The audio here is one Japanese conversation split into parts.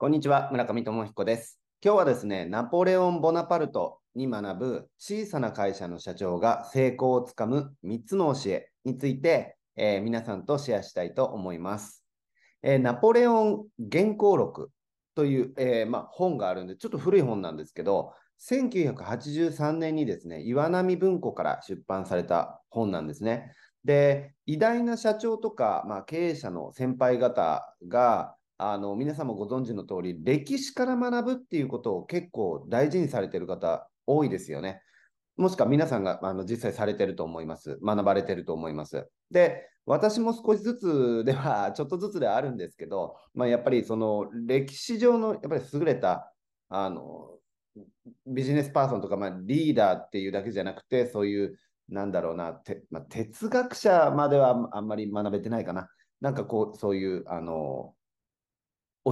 こんにちは、村上智彦です。今日はですね、ナポレオン・ボナパルトに学ぶ小さな会社の社長が成功をつかむ3つの教えについて、えー皆さんとシェアしたいと思います。えーナポレオン原稿録という、えーま、本があるんで、ちょっと古い本なんですけど、1983年にですね、岩波文庫から出版された本なんですね。で、偉大な社長とか、まあ、経営者の先輩方が、あの皆さんもご存知の通り、歴史から学ぶっていうことを結構大事にされてる方多いですよね。もしくは皆さんがあの実際されてると思います。学ばれてると思います。で、私も少しずつでは、ちょっとずつではあるんですけど、まあ、やっぱりその歴史上のやっぱり優れたあのビジネスパーソンとか、まあ、リーダーっていうだけじゃなくて、そういう、なんだろうな、てまあ、哲学者まではあんまり学べてないかな。なんかこう、そういう、あの、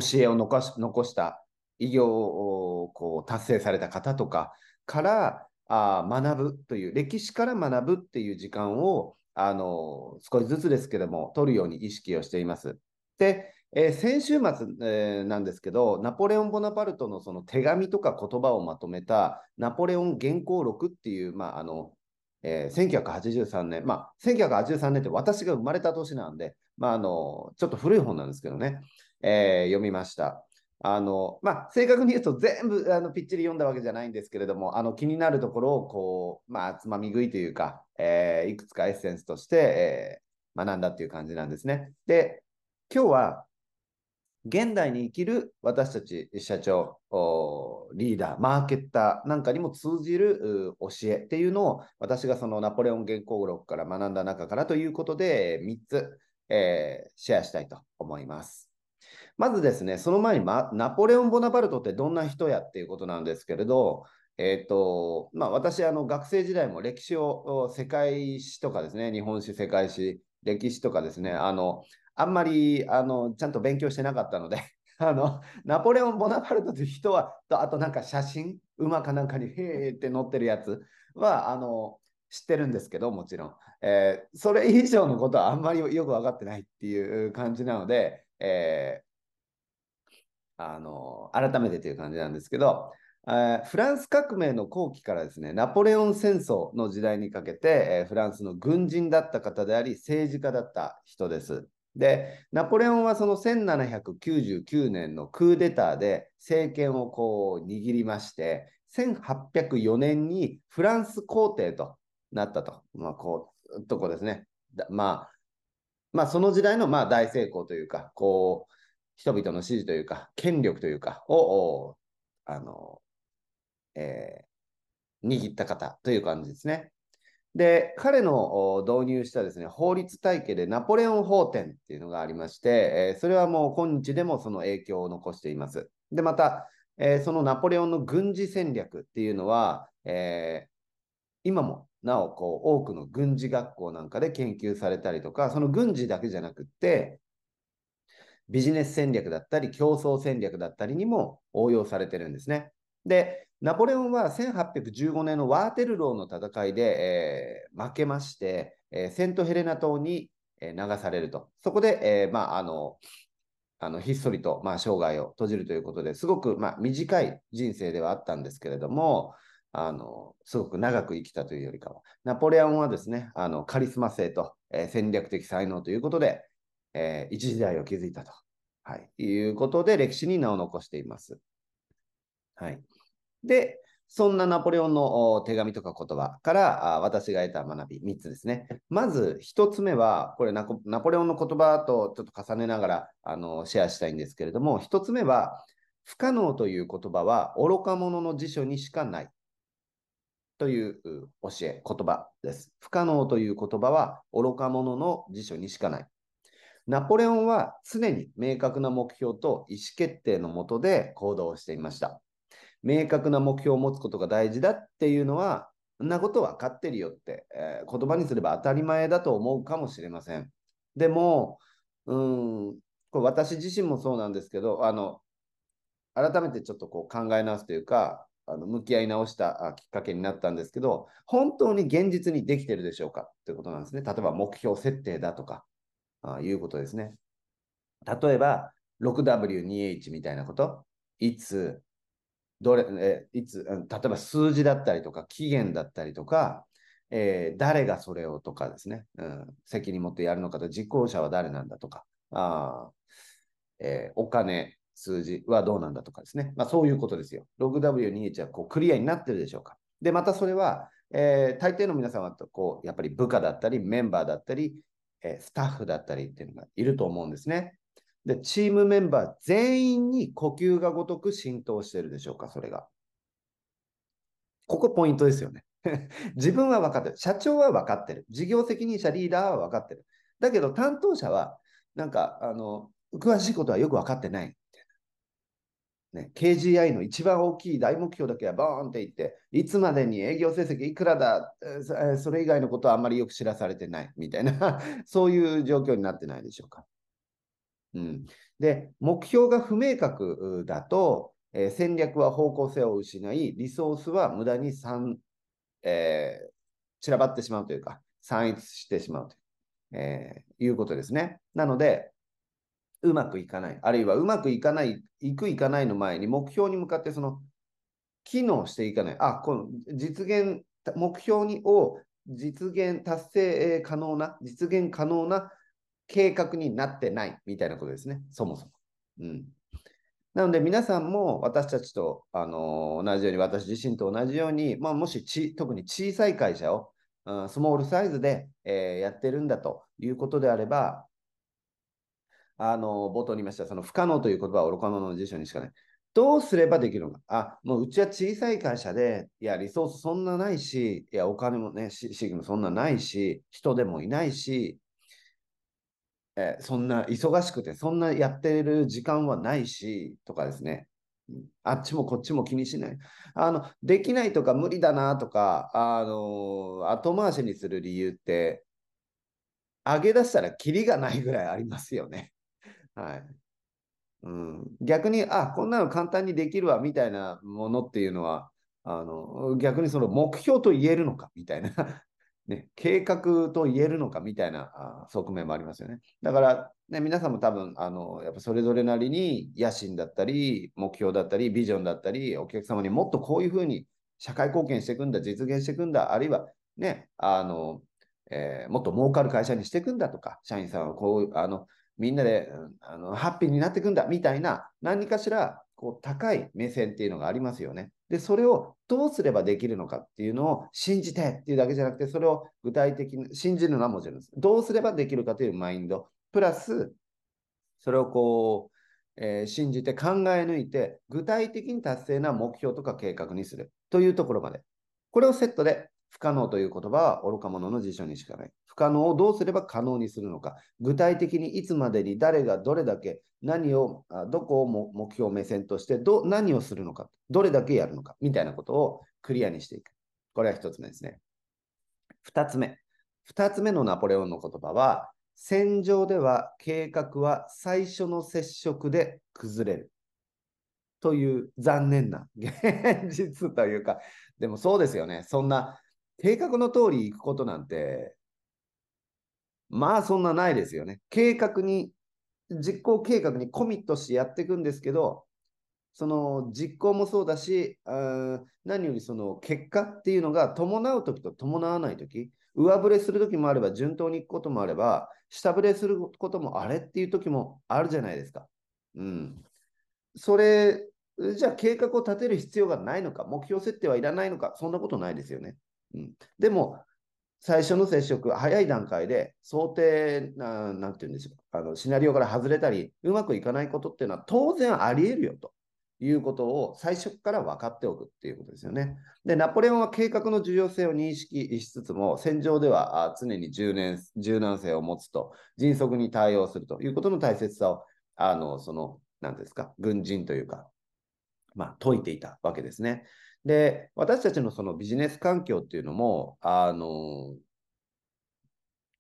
教えを残し残した偉業をこう達成された方とかからあ学ぶという、歴史から学ぶっていう時間をあの少しずつですけども、取るように意識をしています。で、えー先週末、えーなんですけど、ナポレオン・ボナパルトのその手紙とか言葉をまとめたナポレオン原稿録っていう、まああのえー1983年、まあ、1983年って私が生まれた年なんで、まあ、あのちょっと古い本なんですけどね、えー読みました。あのまあ、正確に言うと全部あのぴっちり読んだわけじゃないんですけれども、あの気になるところをこう、まあ、つまみ食いというか、えーいくつかエッセンスとして、えー学んだっていう感じなんですね。で、今日は現代に生きる私たち社長、おリーダー、マーケッターなんかにも通じる教えっていうのを私がそのナポレオン原稿録から学んだ中からということで3つ、えーシェアしたいと思います。まずですね、その前に、ま、ナポレオン・ボナパルトってどんな人やっていうことなんですけれど、えっ、と、まあ私、あの学生時代も歴史を世界史とかですね、日本史、世界史、歴史とかですね、あの、あんまりあのちゃんと勉強してなかったので、あのナポレオン・ボナパルトという人は、とあとなんか写真、馬かなんかにへーって載ってるやつはあの知ってるんですけど、もちろん、えーそれ以上のことはあんまりよく分かってないっていう感じなので、えあの改めてという感じなんですけど、えーフランス革命の後期からですね、ナポレオン戦争の時代にかけて、えーフランスの軍人だった方であり、政治家だった人です。で、ナポレオンはその1799年のクーデターで政権をこう握りまして、1804年にフランス皇帝となったと、まあ、こう、とこですね。まあ、まあ、その時代のまあ大成功というか、こう、人々の支持というか、権力というかを、あの、えー握った方という感じですね。で、彼の導入したですね、法律体系でナポレオン法典っていうのがありまして、えーそれはもう今日でもその影響を残しています。で、また、えーそのナポレオンの軍事戦略っていうのは、えー今もなおこう多くの軍事学校なんかで研究されたりとか、その軍事だけじゃなくって、ビジネス戦略だったり、競争戦略だったりにも応用されてるんですね。で、ナポレオンは1815年のワーテルローの戦いで、えー負けまして、えーセントヘレナ島に、え流されると。そこで、えまあ、あの、あのひっそりと、まあ、生涯を閉じるということですごく、まあ、短い人生ではあったんですけれども、あのすごく長く生きたというよりかは、ナポレオンはですね、あのカリスマ性と、え戦略的才能ということで、えー一時代を築いたと、はい、いうことで歴史に名を残しています。はい、で、そんなナポレオンの手紙とか言葉からあ私が得た学び3つですね。まず1つ目は、これナナポレオンの言葉とちょっと重ねながらあのシェアしたいんですけれども、1つ目は、不可能という言葉は愚か者の辞書にしかないという教え、言葉です。不可能という言葉は愚か者の辞書にしかない。ナポレオンは常に明確な目標と意思決定のもとで行動していました。明確な目標を持つことが大事だっていうのは、そんなこと分かってるよって、えー言葉にすれば当たり前だと思うかもしれません。でも、うん、これ私自身もそうなんですけど、あの、改めてちょっとこう考え直すというか、あの向き合い直したきっかけになったんですけど、本当に現実にできてるでしょうかということなんですね。例えば目標設定だとか、あいうことですね。例えば、6W2H みたいなこといつ、どれ、えいつ、例えば数字だったりとか、期限だったりとか、えー、誰がそれをとかですね、うん、責任持ってやるのかと、実行者は誰なんだとか、あえー、お金、数字はどうなんだとかですね。まあ、そういうことですよ。6W2H はこうクリアになってるでしょうか。で、またそれは、えー、大抵の皆さんはこう、やっぱり部下だったり、メンバーだったり、え、スタッフだったりっていうのがいると思うんですね。で、チームメンバー全員に呼吸がごとく浸透してるでしょうか、それが。ここポイントですよね。自分は分かってる。社長は分かってる。事業責任者、リーダーは分かってる。だけど担当者は、なんか、あの、詳しいことはよく分かってない。ね、KGI の一番大きい大目標だけはボーンって言って、いつまでに営業成績いくらだ、それ以外のことはあんまりよく知らされてないみたいな そういう状況になってないでしょうか。うん、で、目標が不明確だと、えー、戦略は方向性を失い、リソースは無駄に散、えー、散らばってしまうというか、散逸してしまうという、えー、いうことですね。なので、うまくいかない、あるいはうまくいかない、いくいかないの前に目標に向かってその機能していかない。あ、この実現、目標にを実現、達成可能な、実現可能な計画になってないみたいなことですね、そもそも。うん、なので皆さんも私たちと、あのー、同じように、私自身と同じように、まあ、もしち特に小さい会社を、うん、スモールサイズで、えー、やってるんだということであれば、あの、冒頭に言いました、その不可能という言葉は愚か者の辞書にしかない。どうすればできるのか。あ、もううちは小さい会社で、いや、リソースそんなないし、いや、お金もね、資金もそんなないし、人でもいないし、えそんな忙しくて、そんなやってる時間はないし、とかですね。あっちもこっちも気にしない。あの、できないとか無理だなとか、あの、後回しにする理由って、上げ出したらキリがないぐらいありますよね。はい。うん、逆に、あ、こんなの簡単にできるわみたいなものっていうのは、あの逆にその目標と言えるのかみたいな ね、計画と言えるのかみたいな側面もありますよね。だから、ね、皆さんも多分、あのやっぱそれぞれなりに野心だったり、目標だったり、ビジョンだったり、お客様にもっとこういうふうに社会貢献していくんだ、実現していくんだ、あるいはね、あの、えー、もっと儲かる会社にしていくんだとか、社員さんはこう、あの、みんなであのハッピーになっていくんだみたいな何かしらこう高い目線っていうのがありますよね。で、それをどうすればできるのかっていうのを信じてっていうだけじゃなくて、それを具体的に信じるのはもちろんです。どうすればできるかというマインド、プラス、それをこう、えー、信じて考え抜いて、具体的に達成な目標とか計画にするというところまで。これをセットで不可能という言葉は愚か者の辞書にしかない。不可能をどうすれば可能にするのか。具体的にいつまでに誰がどれだけ何を、どこを目標目線としてど何をするのか。どれだけやるのか。みたいなことをクリアにしていく。これは一つ目ですね。二つ目。二つ目のナポレオンの言葉は、戦場では計画は最初の接触で崩れる。という残念な現実というか、でもそうですよね。そんな計画の通り行くことなんて、まあそんなないですよね。計画に、実行計画にコミットしてやっていくんですけど、その実行もそうだし、あ何よりその結果っていうのが伴うときと伴わないとき、上振れするときもあれば、順当に行くこともあれば、下振れすることもあれっていうときもあるじゃないですか。うん。それ、じゃあ計画を立てる必要がないのか、目標設定はいらないのか、そんなことないですよね。うん、でも、最初の接触、早い段階で想定な、なんて言うんでしょうあの、シナリオから外れたり、うまくいかないことっていうのは当然あり得るよということを最初から分かっておくっていうことですよね。で、ナポレオンは計画の重要性を認識しつつも、戦場では常に柔軟柔軟性を持つと、迅速に対応するということの大切さを、あの、その、なんですか、軍人というか、まあ、説いていたわけですね。で、私たちのそのビジネス環境っていうのも、あの、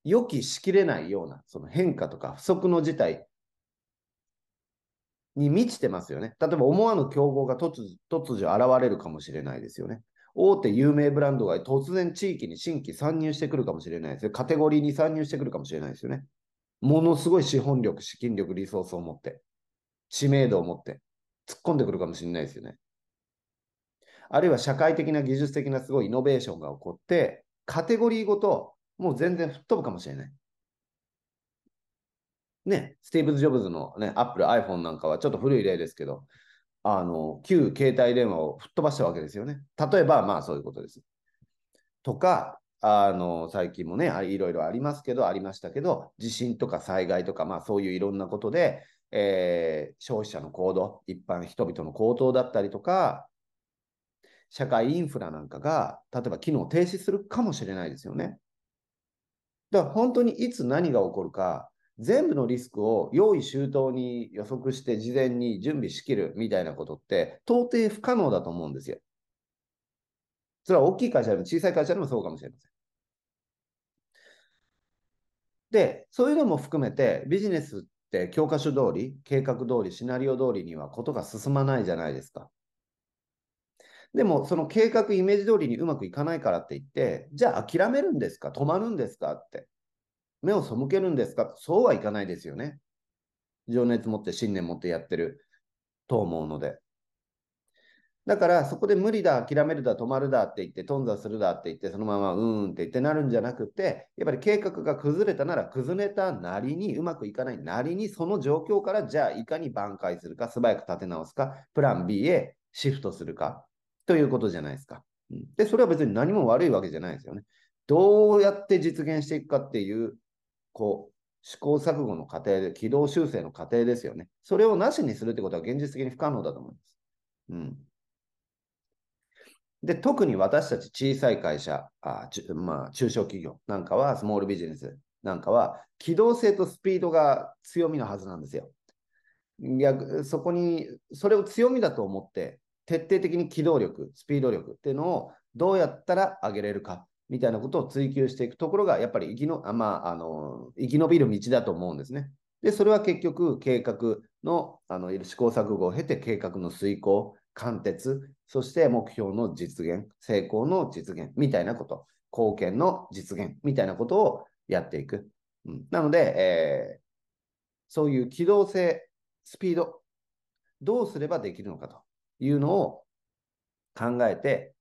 予期しきれないようなその変化とか不測の事態に満ちてますよね。例えば思わぬ競合が突突如現れるかもしれないですよね。大手有名ブランドが突然地域に新規参入してくるかもしれないですよ。カテゴリーに参入してくるかもしれないですよね。ものすごい資本力、資金力、リソースを持って。知名度を持って突っ込んでくるかもしれないですよね。あるいは社会的な技術的なすごいイノベーションが起こって、カテゴリーごともう全然吹っ飛ぶかもしれない。ね、スティーブ・ジョブズのね、アップル、iPhone なんかはちょっと古い例ですけど、あの、旧携帯電話を吹っ飛ばしたわけですよね。例えば、まあそういうことです。とか、あの、最近もね、いろいろありますけど、ありましたけど、地震とか災害とか、まあそういういろんなことで、えー、消費者の行動、一般人々の行動だったりとか、社会インフラなんかが、例えば機能停止するかもしれないですよね。だから本当にいつ何が起こるか、全部のリスクを用意周到に予測して事前に準備しきるみたいなことって到底不可能だと思うんですよ。それは大きい会社でも小さい会社でもそうかもしれません。で、そういうのも含めてビジネスって教科書通り、計画通り、シナリオ通りにはことが進まないじゃないですか。でも、その計画、イメージ通りにうまくいかないからって言って、じゃあ諦めるんですか？止まるんですか？って。目を背けるんですか？そうはいかないですよね。情熱持って信念持ってやってると思うので。だからそこで無理だ、諦めるだ、止まるだって言って、頓挫するだって言って、そのままうーんって言ってなるんじゃなくて、やっぱり計画が崩れたなら崩れたなりに、うまくいかないなりに、その状況からじゃあいかに挽回するか、素早く立て直すか、プラン B へシフトするかということじゃないですか。で、それは別に何も悪いわけじゃないですよね。どうやって実現していくかっていうこう、試行錯誤の過程で、軌道修正の過程ですよね。それをなしにするってことは現実的に不可能だと思います。うん。で、特に私たち小さい会社、あまあ、中小企業なんかは、スモールビジネスなんかは、機動性とスピードが強みのはずなんですよ。逆そこに、それを強みだと思って、徹底的に機動力、スピード力っていうのをどうやったら上げれるかみたいなことを追求していくところが、やっぱり生きの、まあ、あの生き延びる道だと思うんですね。で、それは結局、計画のあの試行錯誤を経て、計画の遂行、貫徹、そして目標の実現、成功の実現みたいなこと、貢献の実現みたいなことをやっていく。うん、なので、えー、そういう機動性、スピード、どうすればできるのかというのを考えて、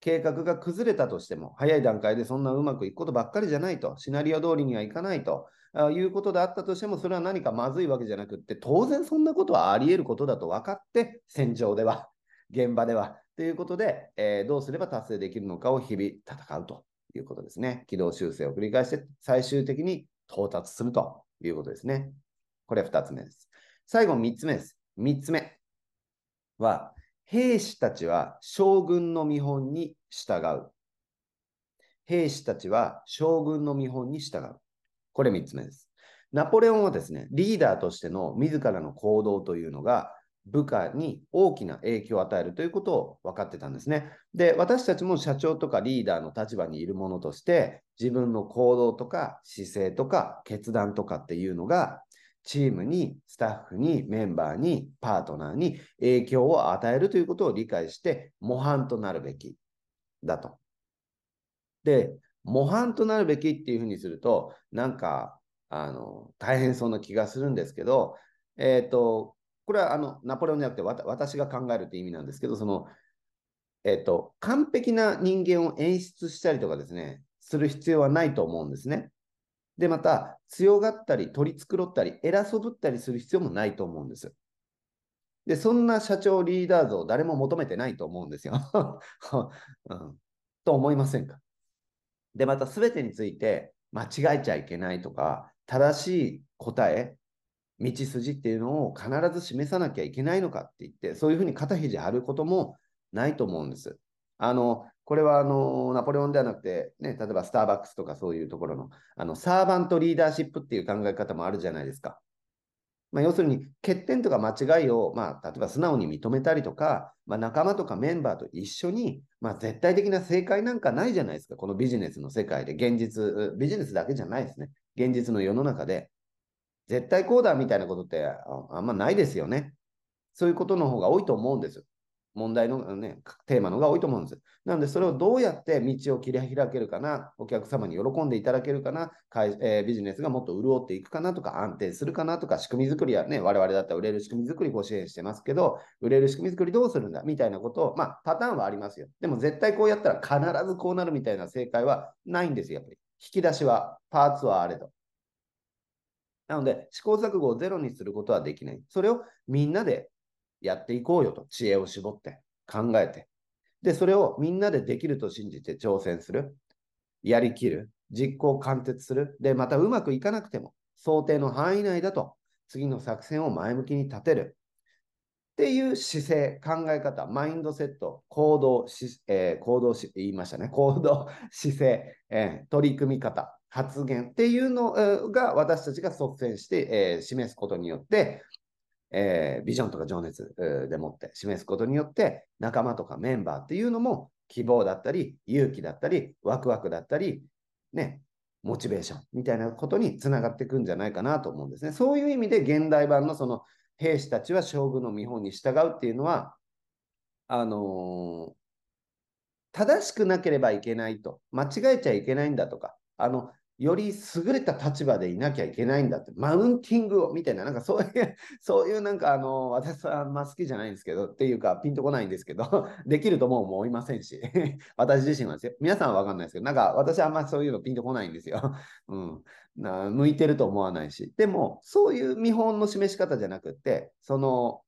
計画が崩れたとしても、早い段階でそんなうまくいくことばっかりじゃないと、シナリオ通りにはいかないということであったとしても、それは何かまずいわけじゃなくって、当然そんなことはあり得ることだと分かって、戦場では、現場では、ということで、えー、どうすれば達成できるのかを日々戦うということですね。軌道修正を繰り返して、最終的に到達するということですね。これ2つ目です。最後3つ目です。3つ目は、兵士たちは将軍の見本に従う。兵士たちは将軍の見本に従う。これ3つ目です。ナポレオンはですね、リーダーとしての自らの行動というのが部下に大きな影響を与えるということを分かってたんですね。で、私たちも社長とかリーダーの立場にいるものとして、自分の行動とか姿勢とか決断とかっていうのがチームに、スタッフに、メンバーに、パートナーに影響を与えるということを理解して、模範となるべきだと。で、模範となるべきっていうふうにすると、なんか、あの、大変そうな気がするんですけど、えっ、ー、と、これはあのナポレオンじゃなくて私が考えるって意味なんですけど、その、えっ、ー、と、完璧な人間を演出したりとかですね、する必要はないと思うんですね。で、また、強がったり、取り繕ったり、偉そぶったりする必要もないと思うんです。で、そんな社長リーダー像、誰も求めてないと思うんですよ。うん、と思いませんか？で、また、すべてについて間違えちゃいけないとか、正しい答え、道筋っていうのを必ず示さなきゃいけないのかって言って、そういうふうに肩肘張ることもないと思うんです。あの、これはあのナポレオンではなくて、ね、例えばスターバックスとかそういうところのあのサーバントリーダーシップっていう考え方もあるじゃないですか。まあ、要するに欠点とか間違いを、まあ、例えば素直に認めたりとか、まあ、仲間とかメンバーと一緒に、まあ、絶対的な正解なんかないじゃないですか、このビジネスの世界で、現実、ビジネスだけじゃないですね、現実の世の中で、絶対こうだみたいなことってあんまないですよね。そういうことの方が多いと思うんです。問題の、ね、テーマのが多いと思うんです。なので、それをどうやって道を切り開けるかな、お客様に喜んでいただけるかな、えー、ビジネスがもっと潤っていくかなとか、安定するかなとか、仕組み作りはね、我々だったら売れる仕組み作りご支援してますけど、売れる仕組み作りどうするんだみたいなことを、まあ、パターンはありますよ。でも絶対こうやったら必ずこうなるみたいな正解はないんですよ、やっぱり。引き出しは、パーツはあれと。なので、試行錯誤をゼロにすることはできない。それをみんなでやっていこうよと、知恵を絞って考えて。で、それをみんなでできると信じて挑戦する。やりきる。実行貫徹する。で、またうまくいかなくても、想定の範囲内だと、次の作戦を前向きに立てる。っていう姿勢、考え方、マインドセット、行動し、えー、行動し、言いましたね。行動、姿勢、えー、取り組み方、発言っていうのが私たちが率先して、えー、示すことによって、えー、ビジョンとか情熱でもって示すことによって、仲間とかメンバーっていうのも希望だったり、勇気だったり、ワクワクだったり、ね、モチベーションみたいなことにつながっていくんじゃないかなと思うんですね。そういう意味で現代版のその兵士たちは将軍の見本に従うっていうのは、あのー、正しくなければいけないと、間違えちゃいけないんだとか、あの、より優れた立場でいなきゃいけないんだって、マウンティングをみたいな、なんかそういう、そういうなんかあの、私はあんま好きじゃないんですけど、っていうかピンとこないんですけど、できるとも思いませんし、私自身はですよ。皆さんはわかんないですけど、なんか私はあんまそういうのピンとこないんですよ。うん。な向いてると思わないし。でも、そういう見本の示し方じゃなくって、その、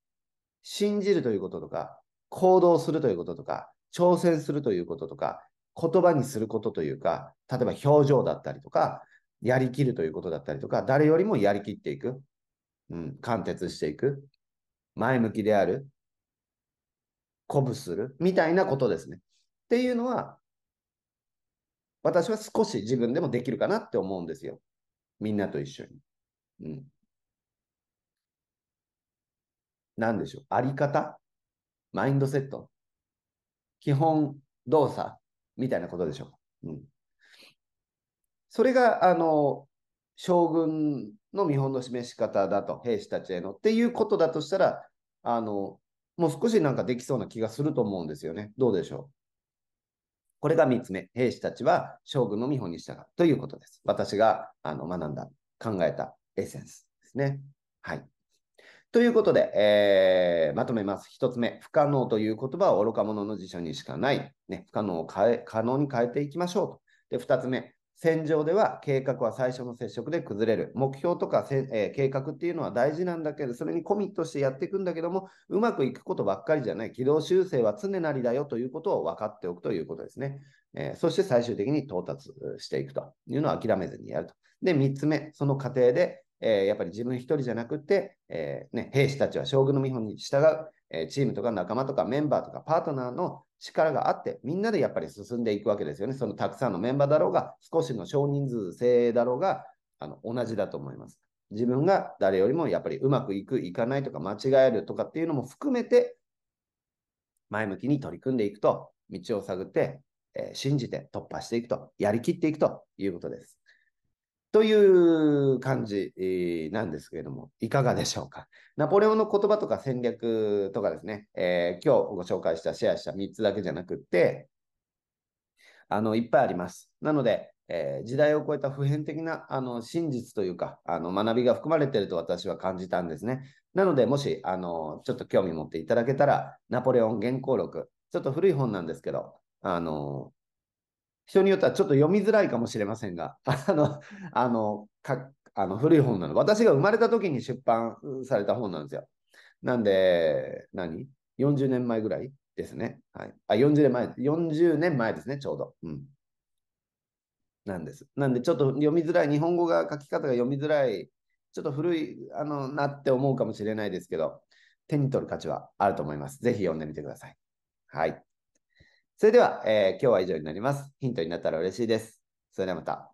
信じるということとか、行動するということとか、挑戦するということとか、言葉にすることというか、例えば表情だったりとか、やりきるということだったりとか、誰よりもやりきっていく、うん、貫徹していく、前向きである、鼓舞する、みたいなことですね。っていうのは、私は少し自分でもできるかなって思うんですよ。みんなと一緒に。うん。何でしょう。あり方？マインドセット？基本動作？みたいなことでしょう。うん、それが、あの、将軍の見本の示し方だと、兵士たちへのっていうことだとしたら、あの、もう少しなんかできそうな気がすると思うんですよね。どうでしょう。これが3つ目。兵士たちは将軍の見本に従うということです。私があの学んだ、考えたエッセンスですね。はい。ということで、えー、まとめます。一つ目、不可能という言葉は愚か者の辞書にしかない。ね、不可能を変え可能に変えていきましょうと。で、二つ目、戦場では計画は最初の接触で崩れる。目標とかせ、えー、計画っていうのは大事なんだけど、それにコミットしてやっていくんだけども、うまくいくことばっかりじゃない。軌道修正は常なりだよということを分かっておくということですね。えー、そして最終的に到達していくというのは諦めずにやると。で、三つ目、その過程で、えー、やっぱり自分一人じゃなくて、えー、ね、兵士たちは将軍の見本に従う、え、チームとか仲間とかメンバーとかパートナーの力があって、みんなでやっぱり進んでいくわけですよね。そのたくさんのメンバーだろうが、少しの少人数制だろうが、あの同じだと思います。自分が誰よりもやっぱりうまくいく、いかないとか間違えるとかっていうのも含めて、前向きに取り組んでいくと、道を探って、えー、信じて突破していくと、やりきっていくということです。という感じなんですけれども、いかがでしょうか？ナポレオンの言葉とか戦略とかですね、えー、今日ご紹介した、シェアした3つだけじゃなくって、あの、いっぱいあります。なので、えー、時代を超えた普遍的なあの真実というか、あの学びが含まれていると私は感じたんですね。なので、もし、あの、ちょっと興味持っていただけたら、ナポレオン原稿録、ちょっと古い本なんですけど、あの、人によってはちょっと読みづらいかもしれませんが、あの、あの、かあの古い本なの。私が生まれた時に出版された本なんですよ。なんで、何 ?40 年前ぐらいですね。はい。あ、40年前、40年前ですね、ちょうど。うん。なんです。なんで、ちょっと読みづらい、日本語が書き方が読みづらい、ちょっと古いあのなって思うかもしれないですけど、手に取る価値はあると思います。ぜひ読んでみてください。はい。それでは、えー、今日は以上になります。ヒントになったら嬉しいです。それではまた。